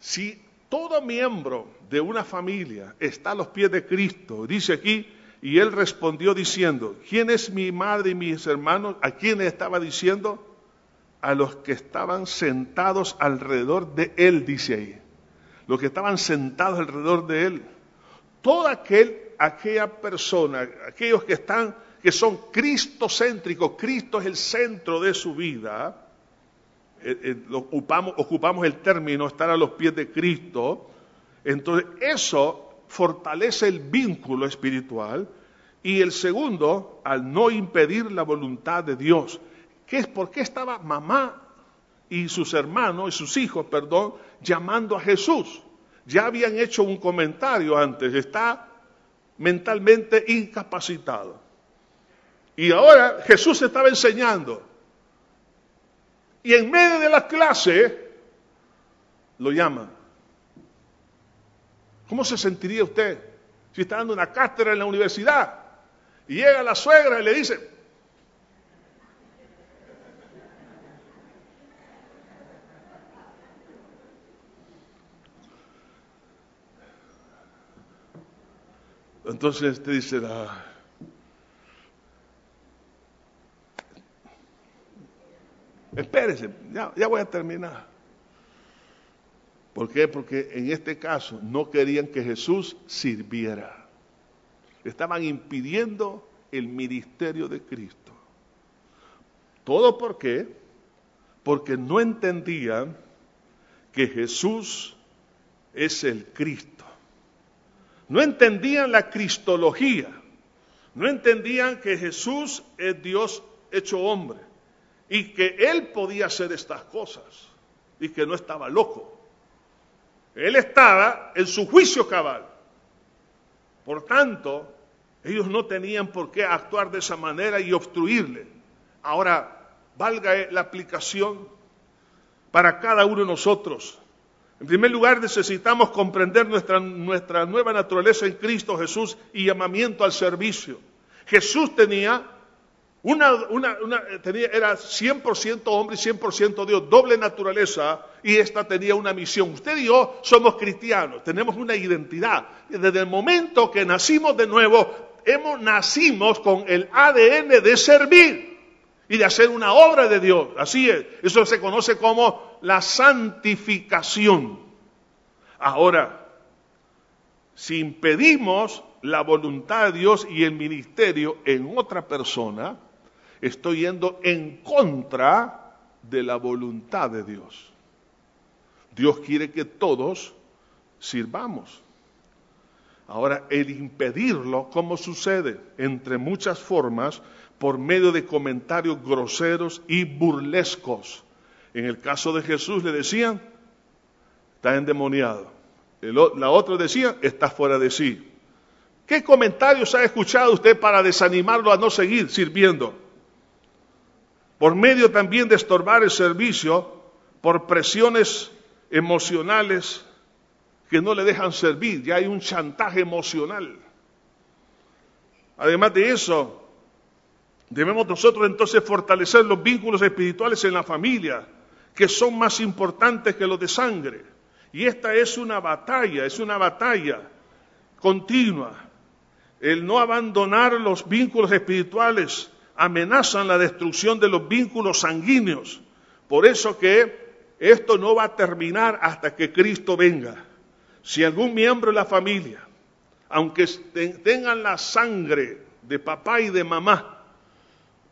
Si todo miembro de una familia está a los pies de Cristo, dice aquí, y él respondió diciendo, ¿quién es mi madre y mis hermanos? ¿A quién estaba diciendo? A los que estaban sentados alrededor de él, dice ahí. Los que estaban sentados alrededor de él. Todo aquel aquella persona, aquellos que están, que son cristocéntricos, Cristo es el centro de su vida, eh, eh, ocupamos, ocupamos el término estar a los pies de Cristo, entonces eso fortalece el vínculo espiritual y el segundo, al no impedir la voluntad de Dios. ¿Qué es? ¿Por qué estaba mamá y sus hermanos y sus hijos, perdón, llamando a Jesús? Ya habían hecho un comentario antes, está mentalmente incapacitado. Y ahora Jesús estaba enseñando. Y en medio de la clase lo llaman. ¿Cómo se sentiría usted si está dando una cátedra en la universidad y llega la suegra y le dice, Entonces te dice, Espérese, ya, ya voy a terminar. ¿Por qué? Porque en este caso no querían que Jesús sirviera. Estaban impidiendo el ministerio de Cristo. ¿Todo por qué? Porque no entendían que Jesús es el Cristo. No entendían la cristología. No entendían que Jesús es Dios hecho hombre y que Él podía hacer estas cosas y que no estaba loco. Él estaba en su juicio cabal. Por tanto, ellos no tenían por qué actuar de esa manera y obstruirle. Ahora, valga la aplicación para cada uno de nosotros. En primer lugar, necesitamos comprender nuestra, nuestra nueva naturaleza en Cristo Jesús y llamamiento al servicio. Jesús tenía una, una, una, tenía, era 100% hombre y 100% Dios, doble naturaleza, y esta tenía una misión. Usted y yo somos cristianos, tenemos una identidad. Desde el momento que nacimos de nuevo, hemos nacimos con el ADN de servir y de hacer una obra de Dios. Así es, eso se conoce como la santificación. Ahora, si impedimos la voluntad de Dios y el ministerio en otra persona, estoy yendo en contra de la voluntad de Dios. Dios quiere que todos sirvamos. Ahora, el impedirlo, ¿cómo sucede? Entre muchas formas, por medio de comentarios groseros y burlescos. En el caso de Jesús le decían, está endemoniado. la otra decía, está fuera de sí. ¿Qué comentarios ha escuchado usted para desanimarlo a no seguir sirviendo? Por medio también de estorbar el servicio, por presiones emocionales que no le dejan servir, ya hay un chantaje emocional. Además de eso, debemos nosotros entonces fortalecer los vínculos espirituales en la familia, que son más importantes que los de sangre. Y esta es una batalla, es una batalla continua. El no abandonar los vínculos espirituales amenazan la destrucción de los vínculos sanguíneos. Por eso que esto no va a terminar hasta que Cristo venga. Si algún miembro de la familia, aunque tengan la sangre de papá y de mamá,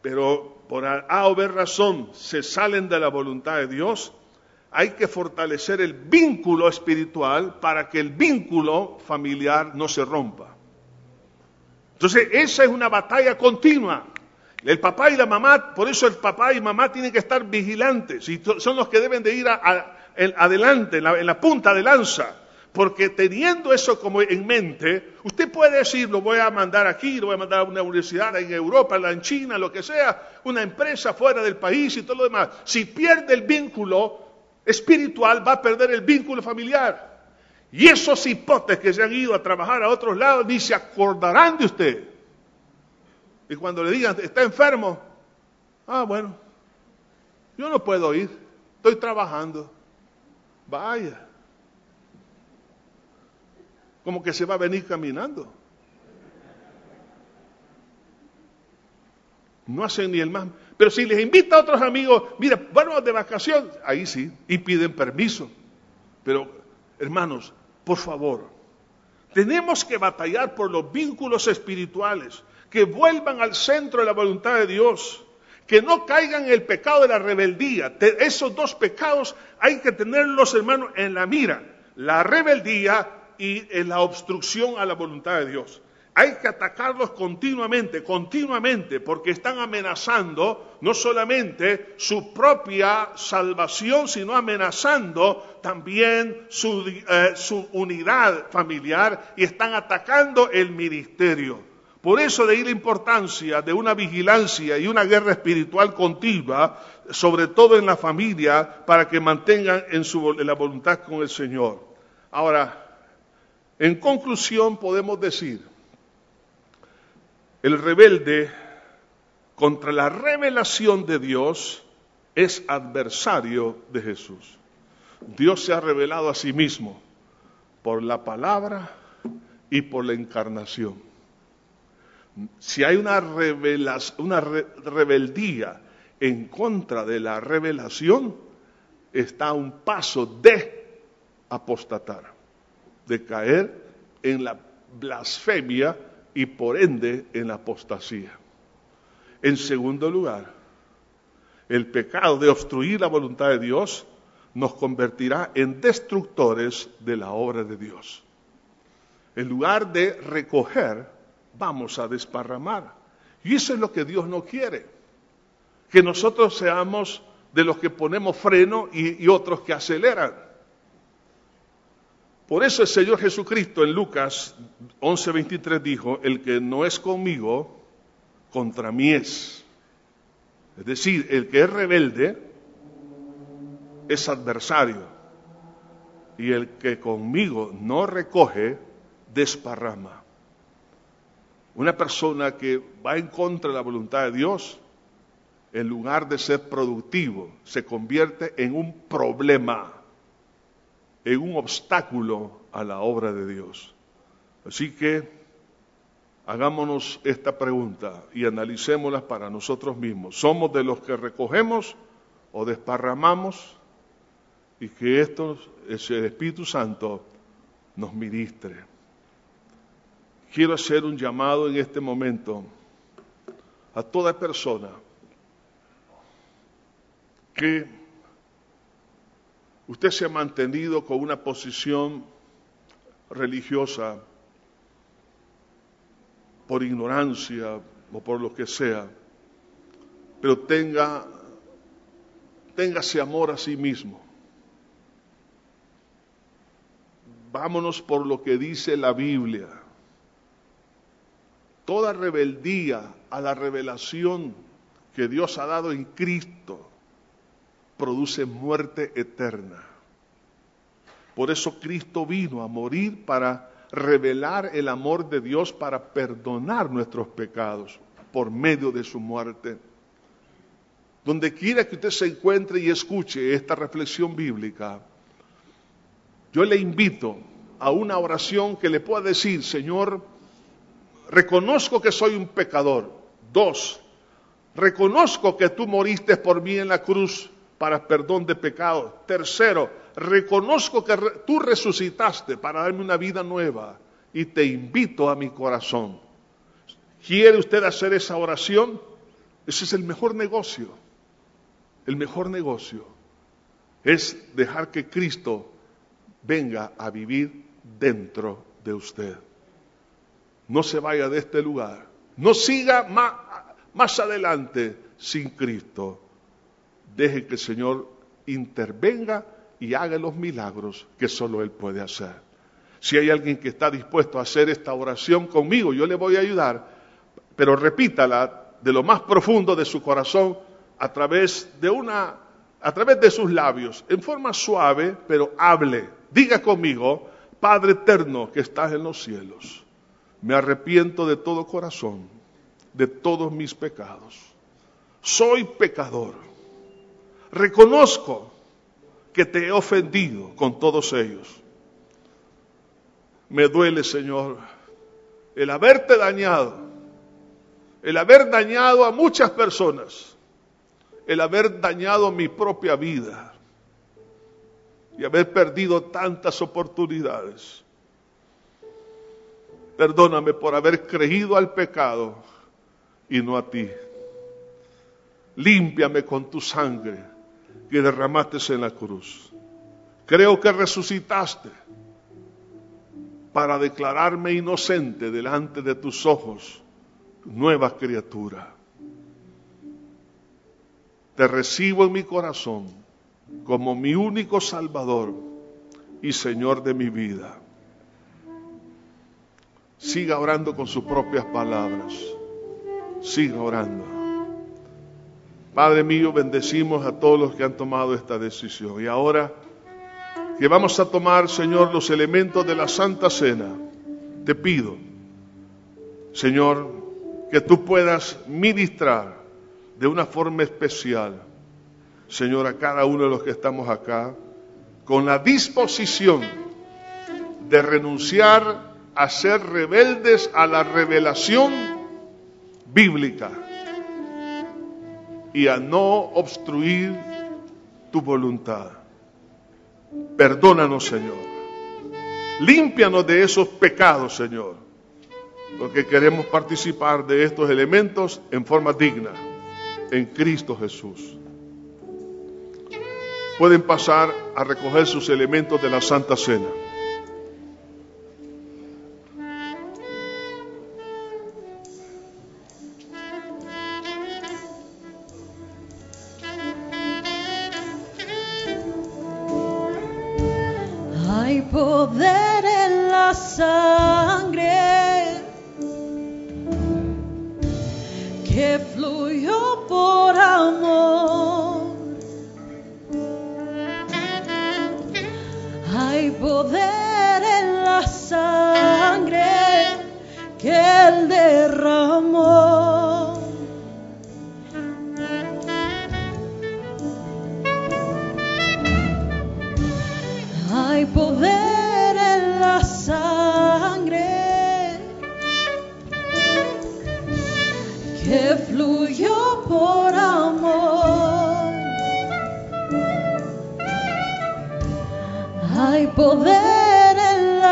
pero por A o B razón se salen de la voluntad de Dios, hay que fortalecer el vínculo espiritual para que el vínculo familiar no se rompa. Entonces, esa es una batalla continua. El papá y la mamá, por eso el papá y mamá tienen que estar vigilantes y son los que deben de ir adelante, en la, punta de lanza. Porque teniendo eso como en mente, usted puede decir, lo voy a mandar aquí, lo voy a mandar a una universidad en Europa, en China, lo que sea, una empresa fuera del país y todo lo demás. Si pierde el vínculo espiritual, va a perder el vínculo familiar. Y esos hipotes que se han ido a trabajar a otros lados ni se acordarán de usted. Y cuando le digan, está enfermo, ah, bueno, yo no puedo ir, estoy trabajando. Vaya. Como que se va a venir caminando. No hacen ni el más. Pero si les invita a otros amigos, mira, vamos de vacación, ahí sí, y piden permiso. Pero, hermanos, por favor, tenemos que batallar por los vínculos espirituales que vuelvan al centro de la voluntad de Dios, que no caigan en el pecado de la rebeldía. esos dos pecados hay que tenerlos, hermanos, en la mira. La rebeldía y en la obstrucción a la voluntad de Dios. Hay que atacarlos continuamente, continuamente, porque están amenazando no solamente su propia salvación, sino amenazando también su, eh, su unidad familiar y están atacando el ministerio. Por eso de ahí la importancia de una vigilancia y una guerra espiritual continua, sobre todo en la familia, para que mantengan en, su, la voluntad con el Señor. Ahora, en conclusión podemos decir, el rebelde contra la revelación de Dios es adversario de Jesús. Dios se ha revelado a sí mismo por la palabra y por la encarnación si hay una, una rebeldía en contra de la revelación está un paso de apostatar, de caer en la blasfemia y por ende en la apostasía. En segundo lugar, el pecado de obstruir la voluntad de Dios nos convertirá en destructores de la obra de Dios. En lugar de recoger, vamos a desparramar. Y eso es lo que Dios no quiere. Que nosotros seamos de los que ponemos freno y, otros que aceleran. Por eso el Señor Jesucristo en Lucas 11:23 dijo, el que no es conmigo, contra mí es. Es decir, el que es rebelde es adversario y el que conmigo no recoge, desparrama. Una persona que va en contra de la voluntad de Dios, en lugar de ser productivo, se convierte en un problema, en un obstáculo a la obra de Dios. Así que hagámonos esta pregunta y analicémosla para nosotros mismos. ¿Somos de los que recogemos o desparramamos? Y que esto, ese Espíritu Santo nos ministre. Quiero hacer un llamado en este momento a toda persona que usted se ha mantenido con una posición religiosa por ignorancia o por lo que sea, pero tenga, ese amor a sí mismo. Vámonos por lo que dice la Biblia. Toda rebeldía a la revelación que Dios ha dado en Cristo produce muerte eterna. Por eso Cristo vino a morir para revelar el amor de Dios para perdonar nuestros pecados por medio de su muerte. Donde quiera que usted se encuentre y escuche esta reflexión bíblica, yo le invito a una oración que le pueda decir, Señor, reconozco que soy un pecador. Dos, reconozco que tú moriste por mí en la cruz para perdón de pecados. Tercero, reconozco que tú resucitaste para darme una vida nueva y te invito a mi corazón. ¿Quiere usted hacer esa oración? Ese es el mejor negocio. El mejor negocio es dejar que Cristo venga a vivir dentro de usted. No se vaya de este lugar. No siga más, adelante sin Cristo. Deje que el Señor intervenga y haga los milagros que solo Él puede hacer. Si hay alguien que está dispuesto a hacer esta oración conmigo, yo le voy a ayudar, pero repítala de lo más profundo de su corazón a través de una a través de sus labios, en forma suave, pero hable. Diga conmigo, Padre eterno que estás en los cielos, me arrepiento de todo corazón, de todos mis pecados. Soy pecador. Reconozco que te he ofendido con todos ellos. Me duele, Señor, el haberte dañado, el haber dañado a muchas personas, el haber dañado mi propia vida y haber perdido tantas oportunidades. Perdóname por haber creído al pecado y no a ti. Límpiame con tu sangre que derramaste en la cruz. Creo que resucitaste para declararme inocente delante de tus ojos, nueva criatura. Te recibo en mi corazón como mi único Salvador y Señor de mi vida. Siga orando con sus propias palabras. Siga orando. Padre mío, bendecimos a todos los que han tomado esta decisión. Y ahora que vamos a tomar, Señor, los elementos de la Santa Cena, te pido, Señor, que tú puedas ministrar de una forma especial, Señor, a cada uno de los que estamos acá, con la disposición de renunciar a ser rebeldes a la revelación bíblica y a no obstruir tu voluntad. Perdónanos, Señor. Límpianos de esos pecados, Señor, porque queremos participar de estos elementos en forma digna, en Cristo Jesús. Pueden pasar a recoger sus elementos de la Santa Cena. Poder en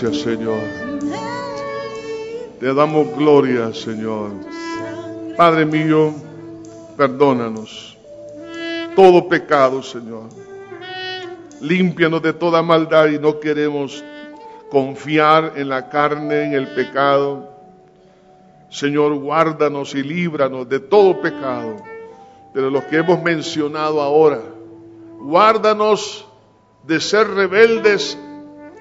gracias, Señor. Te damos gloria, Señor. Padre mío, perdónanos todo pecado, Señor. Límpianos de toda maldad y no queremos confiar en la carne, en el pecado. Señor, guárdanos y líbranos de todo pecado, de los que hemos mencionado ahora. Guárdanos de ser rebeldes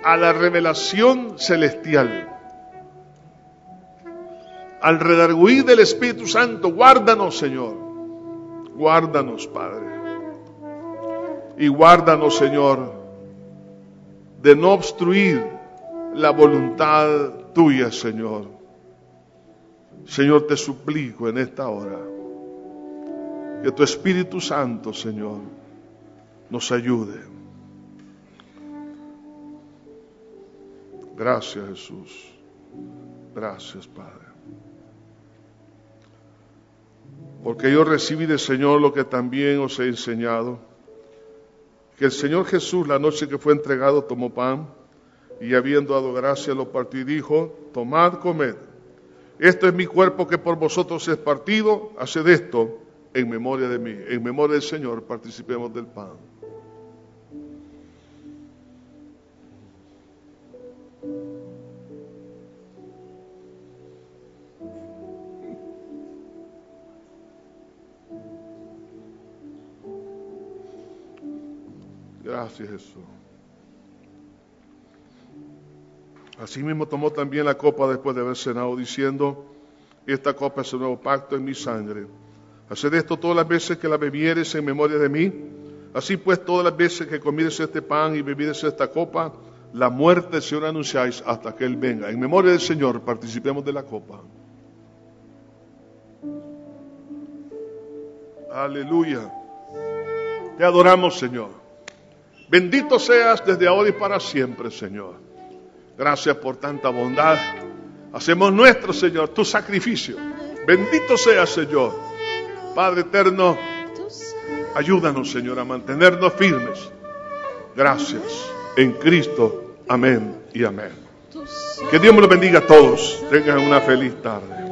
a la revelación celestial. Al redarguir del Espíritu Santo, guárdanos, Señor. Guárdanos, Padre. Y guárdanos, Señor, de no obstruir la voluntad tuya, Señor. Señor, te suplico en esta hora que tu Espíritu Santo, Señor, nos ayude. Gracias, Jesús. Gracias, Padre. Porque yo recibí del Señor lo que también os he enseñado. Que el Señor Jesús, la noche que fue entregado, tomó pan y habiendo dado gracias lo partió y dijo, tomad, comed. Esto es mi cuerpo que por vosotros es partido, haced esto en memoria de mí. En memoria del Señor participemos del pan. Gracias Jesús. Asimismo tomó también la copa después de haber cenado, diciendo, esta copa es el nuevo pacto en mi sangre. Haced esto todas las veces que la bebieres en memoria de mí. Así pues, todas las veces que comieres este pan y bebieres esta copa, la muerte del Señor anunciáis hasta que Él venga. En memoria del Señor, participemos de la copa. Aleluya. Te adoramos, Señor. Bendito seas desde ahora y para siempre, Señor. Gracias por tanta bondad. Hacemos nuestro, Señor, tu sacrificio. Bendito seas, Señor. Padre eterno, ayúdanos, Señor, a mantenernos firmes. Gracias. En Cristo. Amén y amén. Que Dios me los bendiga a todos. Tengan una feliz tarde.